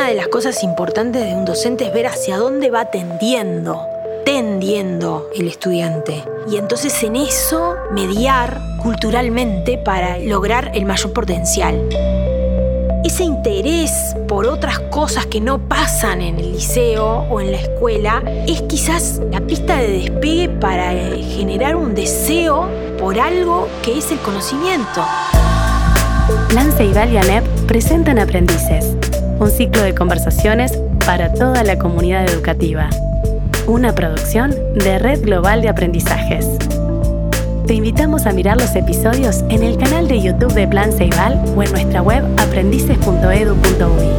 una de las cosas importantes de un docente es ver hacia dónde va tendiendo, tendiendo el estudiante. Y entonces en eso mediar culturalmente para lograr el mayor potencial ese interés por otras cosas que no pasan en el liceo o en la escuela es quizás la pista de despegue para generar un deseo por algo que es el conocimiento. Plan Ceibal y ANEP presentan Aprendices, un ciclo de conversaciones para toda la comunidad educativa. Una producción de Red Global de Aprendizajes. Te invitamos a mirar los episodios en el canal de YouTube de Plan Ceibal o en nuestra web aprendices.edu.uy.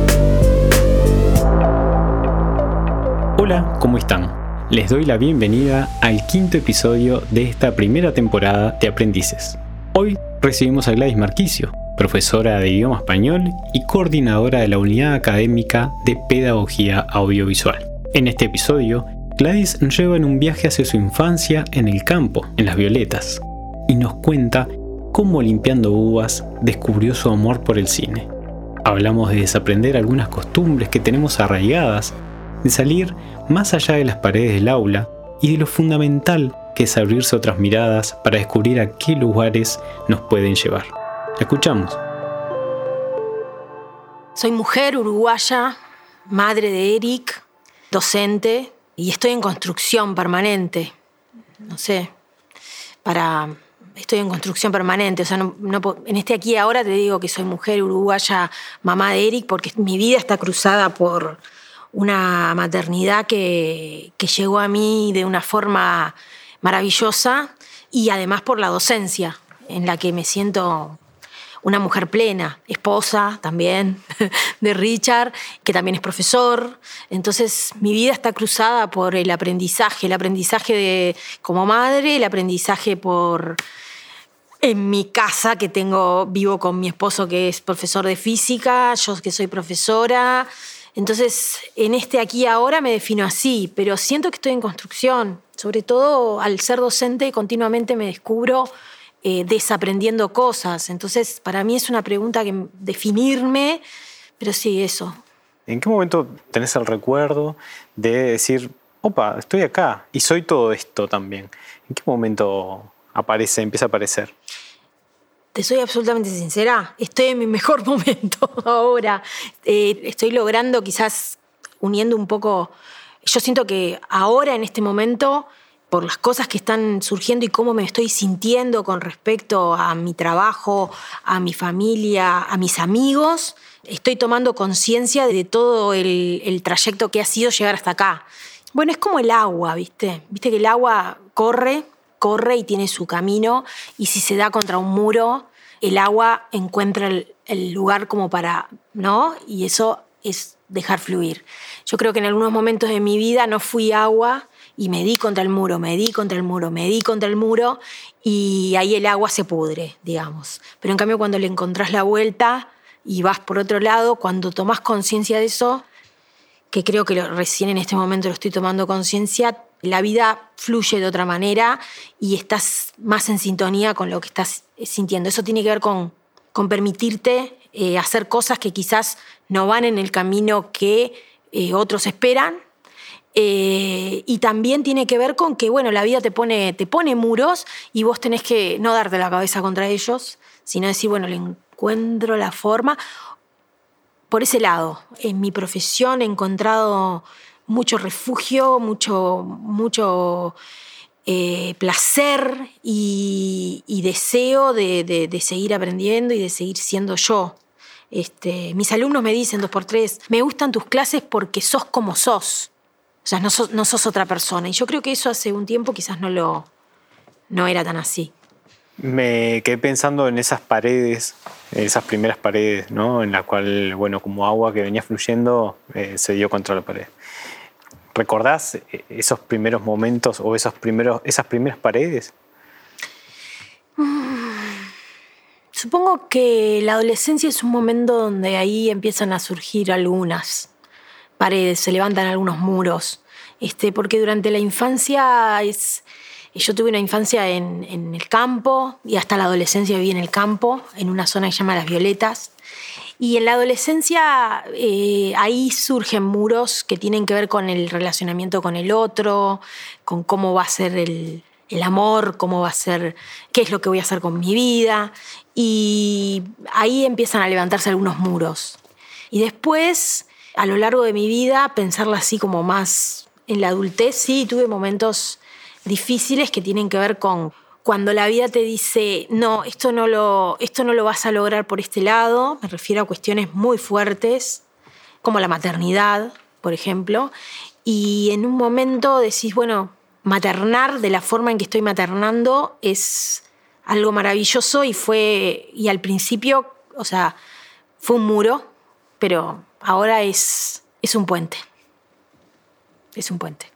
Hola, ¿cómo están? Les doy la bienvenida al quinto episodio de esta primera temporada de Aprendices. Hoy recibimos a Gladys Marquicio, profesora de idioma español y coordinadora de la unidad académica de pedagogía audiovisual. En este episodio Gladys lleva en un viaje hacia su infancia en el campo, en las violetas, y nos cuenta cómo limpiando uvas descubrió su amor por el cine. Hablamos de desaprender algunas costumbres que tenemos arraigadas, de salir más allá de las paredes del aula y de lo fundamental que es abrirse otras miradas para descubrir a qué lugares nos pueden llevar. Escuchamos. Soy mujer uruguaya, madre de Eric, docente, y estoy en construcción permanente. No sé, para. Estoy en construcción permanente. O sea, en este aquí ahora te digo que soy mujer uruguaya, mamá de Eric, porque mi vida está cruzada por una maternidad que llegó a mí de una forma maravillosa y además por la docencia, en la que me siento una mujer plena, esposa también de Richard, que también es profesor. Entonces mi vida está cruzada por el aprendizaje, el aprendizaje de, como madre, el aprendizaje por en mi casa que tengo vivo con mi esposo que es profesor de física, yo que soy profesora. Entonces, en este aquí ahora me defino así, pero siento que estoy en construcción. Sobre todo al ser docente continuamente me descubro eh, desaprendiendo cosas. Entonces, para mí es una pregunta que definirme, pero sí, eso. ¿En qué momento tenés el recuerdo de decir, opa, estoy acá y soy todo esto también? ¿En qué momento aparece, empieza a aparecer? Te soy absolutamente sincera, estoy en mi mejor momento ahora. Eh, estoy logrando quizás uniendo un poco, yo siento que ahora en este momento por las cosas que están surgiendo y cómo me estoy sintiendo con respecto a mi trabajo, a mi familia, a mis amigos, estoy tomando conciencia de todo el, trayecto que ha sido llegar hasta acá. Bueno, es como el agua, ¿viste? Viste que el agua corre, corre y tiene su camino y si se da contra un muro, el agua encuentra el, el lugar como para, ¿no? Y eso es dejar fluir. Yo creo que en algunos momentos de mi vida no fui agua, y me di contra el muro, me di contra el muro, me di contra el muro y ahí el agua se pudre, digamos. Pero en cambio cuando le encontrás la vuelta y vas por otro lado, cuando tomás conciencia de eso, que creo que recién en este momento lo estoy tomando conciencia, la vida fluye de otra manera y estás más en sintonía con lo que estás sintiendo. Eso tiene que ver con, con permitirte eh, hacer cosas que quizás no van en el camino que eh, otros esperan, eh, y también tiene que ver con que, bueno, la vida te pone, te pone muros y vos tenés que no darte la cabeza contra ellos, sino decir, bueno, le encuentro la forma. Por ese lado, en mi profesión he encontrado mucho refugio, mucho, mucho eh, placer y, deseo de, seguir aprendiendo y de seguir siendo yo. Este, mis alumnos me dicen dos por tres, me gustan tus clases porque sos como sos. O sea, no sos, otra persona. Y yo creo que eso hace un tiempo quizás no lo no era tan así. Me quedé pensando en esas paredes, esas primeras paredes, ¿no? En la cual, bueno, como agua que venía fluyendo, eh, se dio contra la pared. ¿Recordás eh, esos primeros momentos o esos primeros, esas primeras paredes? Mm, supongo que la adolescencia es un momento donde ahí empiezan a surgir algunas paredes, se levantan algunos muros, este, porque durante la infancia es... Yo tuve una infancia en, el campo y hasta la adolescencia viví en el campo, en una zona que se llama Las Violetas. Y en la adolescencia eh, ahí surgen muros que tienen que ver con el relacionamiento con el otro, con cómo va a ser el, el amor, cómo va a ser, qué es lo que voy a hacer con mi vida. Y ahí empiezan a levantarse algunos muros. Y después, a lo largo de mi vida, pensarla así como más en la adultez, sí, tuve momentos difíciles que tienen que ver con cuando la vida te dice, no, esto no lo, esto no lo vas a lograr por este lado, me refiero a cuestiones muy fuertes, como la maternidad, por ejemplo, y en un momento decís, bueno, maternar de la forma en que estoy maternando es algo maravilloso y fue, y al principio, o sea, fue un muro, pero ahora es, es un puente. Es un puente.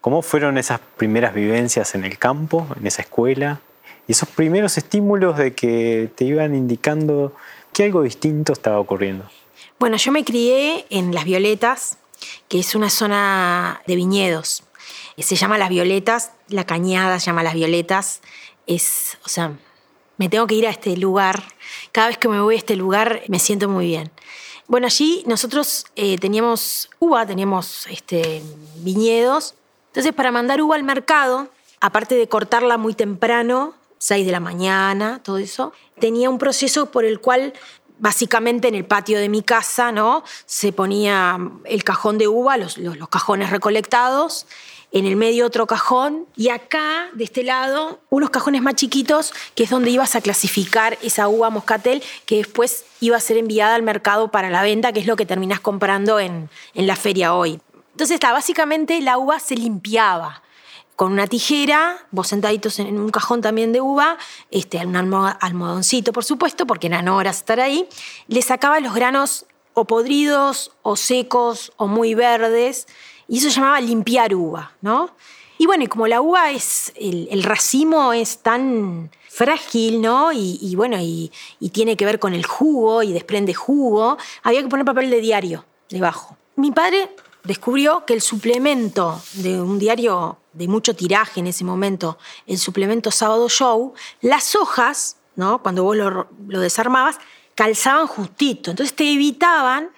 ¿Cómo fueron esas primeras vivencias en el campo, en esa escuela? Y esos primeros estímulos de que te iban indicando que algo distinto estaba ocurriendo. Bueno, yo me crié en Las Violetas, que es una zona de viñedos. Se llama Las Violetas, la cañada se llama Las Violetas. Es, o sea, me tengo que ir a este lugar. Cada vez que me voy a este lugar me siento muy bien. Bueno, allí nosotros eh, teníamos uva, teníamos este, viñedos entonces, para mandar uva al mercado, aparte de cortarla muy temprano, 6 de la mañana, todo eso, tenía un proceso por el cual básicamente en el patio de mi casa, ¿no? Se ponía el cajón de uva, los, cajones recolectados, en el medio otro cajón y acá, de este lado, unos cajones más chiquitos, que es donde ibas a clasificar esa uva moscatel que después iba a ser enviada al mercado para la venta, que es lo que terminas comprando en, en la feria hoy. Entonces, está, básicamente la uva se limpiaba con una tijera, vos sentaditos en un cajón también de uva, este, un almohadoncito, por supuesto, porque eran horas estar ahí, le sacaba los granos o podridos, o secos, o muy verdes, y eso se llamaba limpiar uva, ¿no? Y bueno, y como la uva es, el, racimo es tan frágil, ¿no? Y, bueno, y, tiene que ver con el jugo y desprende jugo, había que poner papel de diario debajo. Mi padre descubrió que el suplemento de un diario de mucho tiraje en ese momento, el suplemento Sábado Show, las hojas, ¿no? cuando vos lo, desarmabas, calzaban justito. Entonces te evitaban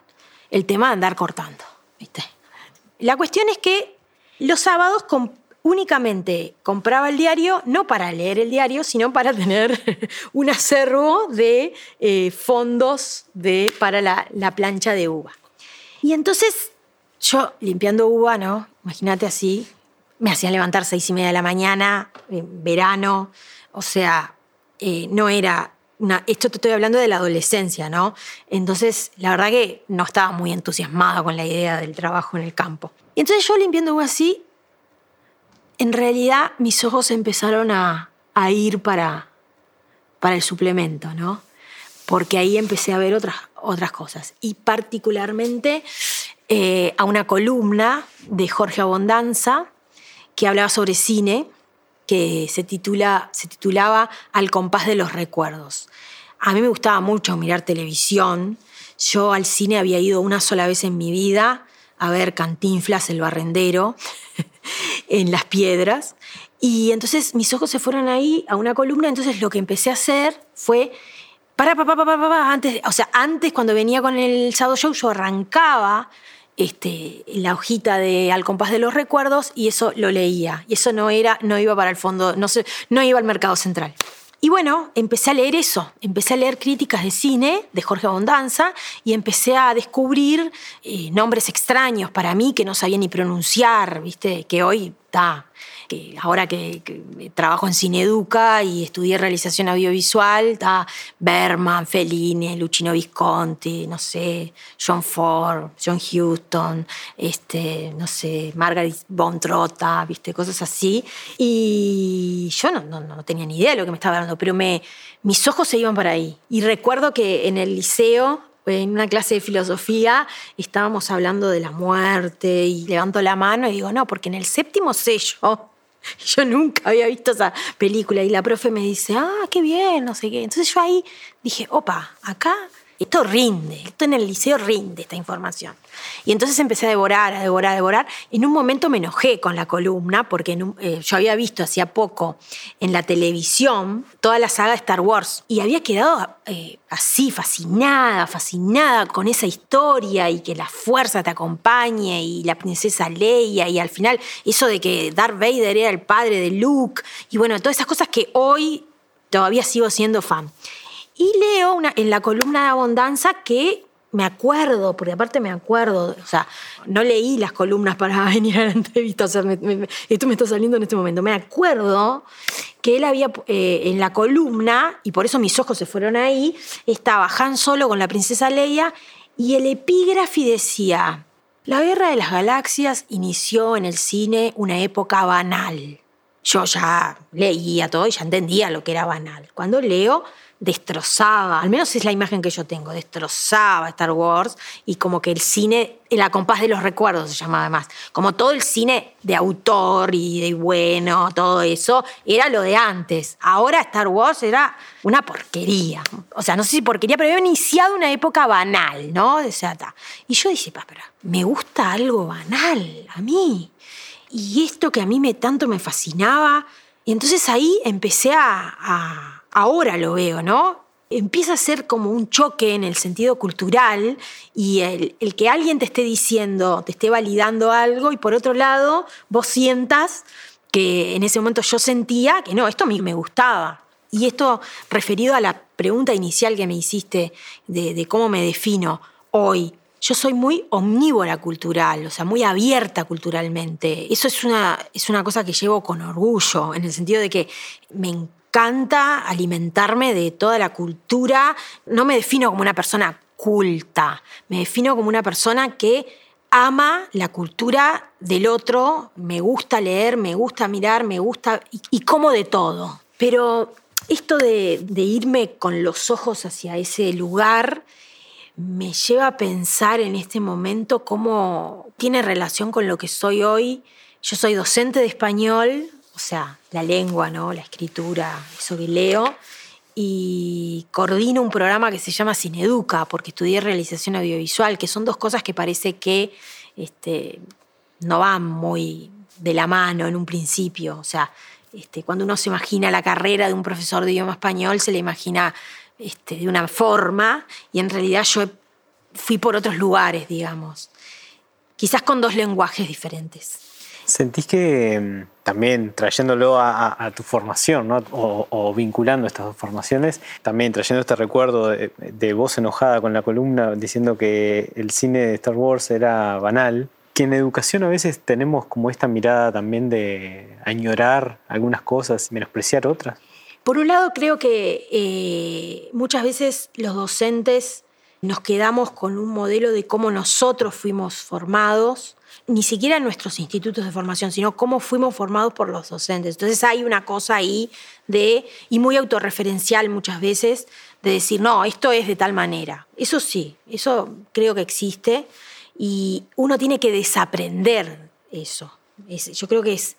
el tema de andar cortando. ¿viste? La cuestión es que los sábados únicamente compraba el diario, no para leer el diario, sino para tener un acervo de eh, fondos de, para la, la plancha de uva. Y entonces yo limpiando uva, ¿no? Imagínate así, me hacían levantar seis y media de la mañana, en verano, o sea, eh, no era esto te estoy hablando de la adolescencia, ¿no? Entonces, la verdad que no estaba muy entusiasmada con la idea del trabajo en el campo. Y entonces yo limpiando uva así, en realidad mis ojos empezaron a, a ir para, para el suplemento, ¿no? Porque ahí empecé a ver otras, otras cosas. Y particularmente eh, a una columna de Jorge Abondanza que hablaba sobre cine, que se, titula, se titulaba Al compás de los recuerdos. A mí me gustaba mucho mirar televisión. Yo al cine había ido una sola vez en mi vida a ver Cantinflas, el barrendero, en las piedras. Y entonces mis ojos se fueron ahí a una columna, entonces lo que empecé a hacer fue para, para, para, para, antes, o sea, antes cuando venía con el Shadow Show yo arrancaba este, la hojita de Al compás de los recuerdos y eso lo leía. Y eso no, era, no iba para el fondo, no, no iba al mercado central. Y bueno, empecé a leer eso, empecé a leer críticas de cine de Jorge Abondanza y empecé a descubrir eh, nombres extraños para mí que no sabía ni pronunciar, ¿viste? Que hoy está que ahora que, trabajo en Cineduca y estudié realización audiovisual, está Berman, Fellini, Luchino Visconti, no sé, John Ford, John Huston, este, no sé, Margaret von viste, cosas así. Y yo no, no, no tenía ni idea de lo que me estaba hablando, pero me, mis ojos se iban para ahí. Y recuerdo que en el liceo en una clase de filosofía estábamos hablando de la muerte y levanto la mano y digo, no, porque en el séptimo sello Yo nunca había visto esa película y la profe me dice, ah, qué bien, no sé qué. Entonces yo ahí dije, opa, acá esto rinde, esto en el liceo rinde esta información. Y entonces empecé a devorar, a devorar, a devorar. En un momento me enojé con la columna porque eh, yo había visto hacía poco en la televisión toda la saga de Star Wars y había quedado eh, así, fascinada, fascinada con esa historia y que la fuerza te acompañe y la princesa Leia y al final eso de que Darth Vader era el padre de Luke y bueno, todas esas cosas que hoy todavía sigo siendo fan. Y leo una, en la columna de Abundancia que me acuerdo, porque aparte me acuerdo, o sea, no leí las columnas para venir a la entrevista, o sea, esto me está saliendo en este momento. Me acuerdo que él había eh, en la columna, y por eso mis ojos se fueron ahí, estaba Han Solo con la princesa Leia, y el epígrafe decía: La guerra de las galaxias inició en el cine una época banal. Yo ya leía todo y ya entendía lo que era banal. Cuando leo, destrozaba, al menos es la imagen que yo tengo, destrozaba Star Wars y como que el cine, la compás de los recuerdos se llamaba además, como todo el cine de autor y de bueno, todo eso, era lo de antes. Ahora Star Wars era una porquería. O sea, no sé si porquería, pero había iniciado una época banal, ¿no? O sea, y yo dije, pero me gusta algo banal a mí. Y esto que a mí me tanto me fascinaba, y entonces ahí empecé a ahora lo veo, ¿no? Empieza a ser como un choque en el sentido cultural y el, que alguien te esté diciendo, te esté validando algo y por otro lado vos sientas que en ese momento yo sentía que no, esto a mí me gustaba. Y esto referido a la pregunta inicial que me hiciste de, cómo me defino hoy, yo soy muy omnívora cultural, o sea, muy abierta culturalmente. Eso es una, es una cosa que llevo con orgullo, en el sentido de que me encanta encanta alimentarme de toda la cultura. No me defino como una persona culta, me defino como una persona que ama la cultura del otro, me gusta leer, me gusta mirar, me gusta y, como de todo. Pero esto de, de irme con los ojos hacia ese lugar me lleva a pensar en este momento cómo tiene relación con lo que soy hoy. Yo soy docente de español, o sea, la lengua, ¿no? la escritura, eso que leo, y coordino un programa que se llama Cineduca, porque estudié realización audiovisual, que son dos cosas que parece que este, no van muy de la mano en un principio. O sea, este, cuando uno se imagina la carrera de un profesor de idioma español, se le imagina este, de una forma, y en realidad yo fui por otros lugares, digamos. Quizás con dos lenguajes diferentes. ¿Sentís que mm, también trayéndolo a, tu formación o, vinculando estas dos formaciones, también trayendo este recuerdo de, de, voz enojada con la columna diciendo que el cine de Star Wars era banal, que en educación a veces tenemos como esta mirada también de añorar algunas cosas y menospreciar otras? Por un lado creo que eh, muchas veces los docentes nos quedamos con un modelo de cómo nosotros fuimos formados ni siquiera en nuestros institutos de formación, sino cómo fuimos formados por los docentes. Entonces hay una cosa ahí de, y muy autorreferencial muchas veces, de decir, no, esto es de tal manera. Eso sí, eso creo que existe y uno tiene que desaprender eso. yo creo que es,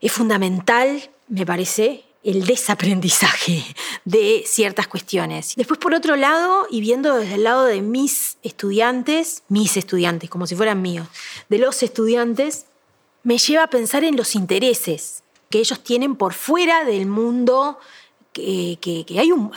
es fundamental, me parece, el desaprendizaje de ciertas cuestiones. Después, por otro lado, y viendo desde el lado de mis estudiantes, mis estudiantes, como si fueran míos, de los estudiantes, me lleva a pensar en los intereses que ellos tienen por fuera del mundo, que, que hay un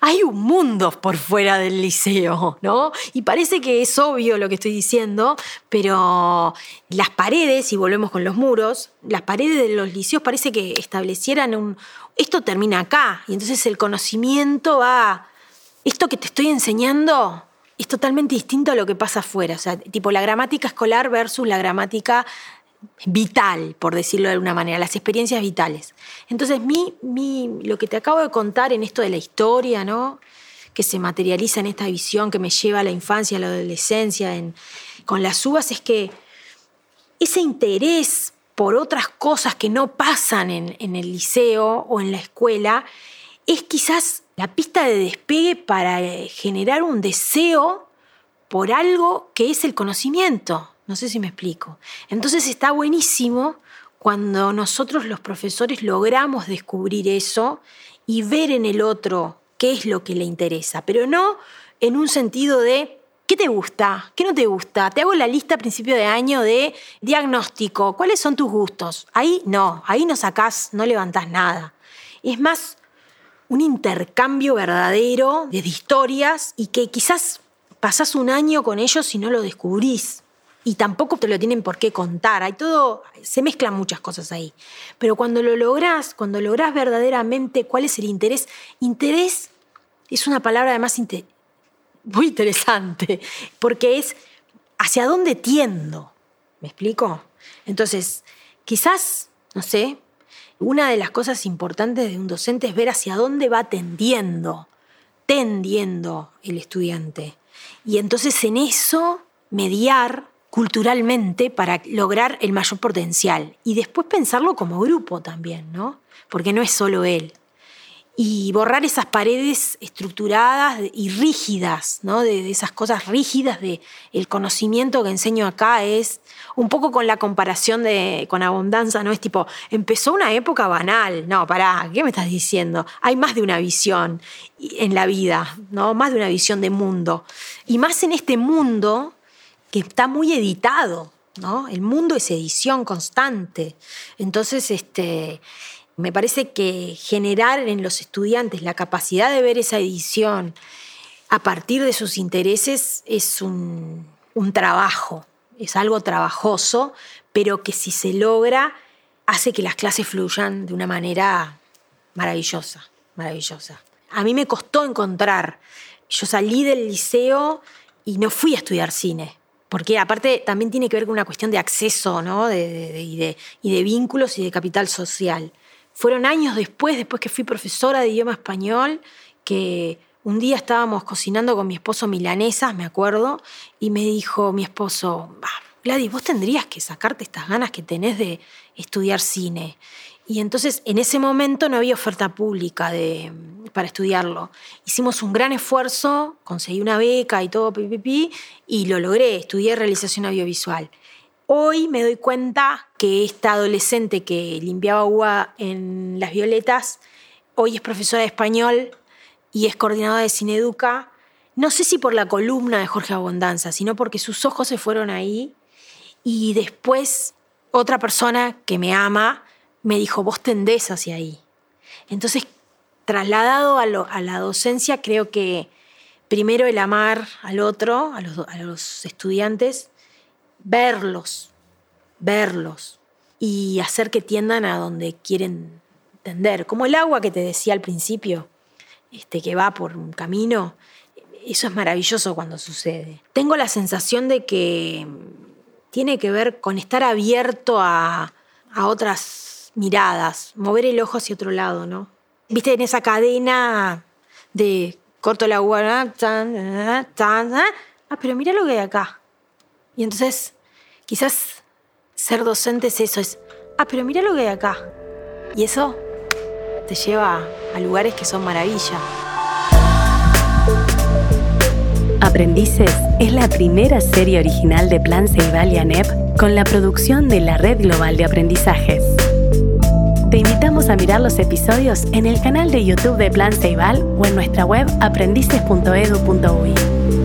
hay un mundo por fuera del liceo, ¿no? Y parece que es obvio lo que estoy diciendo, pero las paredes, y volvemos con los muros, las paredes de los liceos parece que establecieran un... Esto termina acá, y entonces el conocimiento va... Esto que te estoy enseñando es totalmente distinto a lo que pasa afuera. O sea, tipo la gramática escolar versus la gramática vital, por decirlo de alguna manera, las experiencias vitales. Entonces, mi, lo que te acabo de contar en esto de la historia, ¿no? que se materializa en esta visión que me lleva a la infancia, a la adolescencia, con las uvas, es que ese interés por otras cosas que no pasan en, en el liceo o en la escuela es quizás la pista de despegue para generar un deseo por algo que es el conocimiento. No sé si me explico. Entonces está buenísimo cuando nosotros los profesores logramos descubrir eso y ver en el otro qué es lo que le interesa, pero no en un sentido de ¿Qué te gusta? ¿Qué no te gusta? Te hago la lista a principio de año de diagnóstico. ¿Cuáles son tus gustos? Ahí no, ahí no sacás, no levantás nada. Es más un intercambio verdadero de historias y que quizás pasás un año con ellos y no lo descubrís. Y tampoco te lo tienen por qué contar. Hay todo, se mezclan muchas cosas ahí. Pero cuando lo lográs, cuando lográs verdaderamente cuál es el interés, interés es una palabra además muy interesante, porque es hacia dónde tiendo. ¿Me explico? Entonces, quizás, no sé, una de las cosas importantes de un docente es ver hacia dónde va tendiendo, tendiendo el estudiante. Y entonces en eso mediar culturalmente para lograr el mayor potencial. Y después pensarlo como grupo también, ¿no? Porque no es solo él y borrar esas paredes estructuradas y rígidas, ¿no? de, esas cosas rígidas de el conocimiento que enseño acá es un poco con la comparación de, con abundancia, ¿no? Es tipo, empezó una época banal, no, pará, ¿qué me estás diciendo? Hay más de una visión en la vida, ¿no? Más de una visión de mundo. Y más en este mundo que está muy editado, ¿no? El mundo es edición constante. Entonces, este me parece que generar en los estudiantes la capacidad de ver esa edición a partir de sus intereses es un, trabajo, es algo trabajoso, pero que si se logra hace que las clases fluyan de una manera maravillosa, maravillosa. A mí me costó encontrar, yo salí del liceo y no fui a estudiar cine, porque aparte también tiene que ver con una cuestión de acceso, ¿no? y de vínculos y de capital social. Fueron años después, después que fui profesora de idioma español, que un día estábamos cocinando con mi esposo milanesas, me acuerdo, y me dijo mi esposo, Gladys, vos tendrías que sacarte estas ganas que tenés de estudiar cine. Y entonces en ese momento no había oferta pública de, para estudiarlo. Hicimos un gran esfuerzo, conseguí una beca y todo, pipipi, y lo logré, estudié realización audiovisual. Hoy me doy cuenta que esta adolescente que limpiaba agua en Las Violetas, hoy es profesora de español y es coordinadora de Cineduca. No sé si por la columna de Jorge Abondanza, sino porque sus ojos se fueron ahí y después otra persona que me ama me dijo, vos tendés hacia ahí. Entonces, trasladado a, la docencia, creo que primero el amar al otro, a los estudiantes, verlos, verlos y hacer que tiendan a donde quieren tender. Como el agua que te decía al principio, este, que va por un camino, eso es maravilloso cuando sucede. Tengo la sensación de que tiene que ver con estar abierto a, a otras miradas, mover el ojo hacia otro lado, ¿no? Viste, en esa cadena de corto el agua, ah, pero mira lo que hay acá. Y entonces Quizás ser docente es eso, es, ah, pero mira lo que hay acá. Y eso te lleva a lugares que son maravilla. Aprendices es la primera serie original de Plan Ceibal y ANEP con la producción de la Red Global de Aprendizajes. Te invitamos a mirar los episodios en el canal de YouTube de Plan Ceibal o en nuestra web aprendices.edu.uy.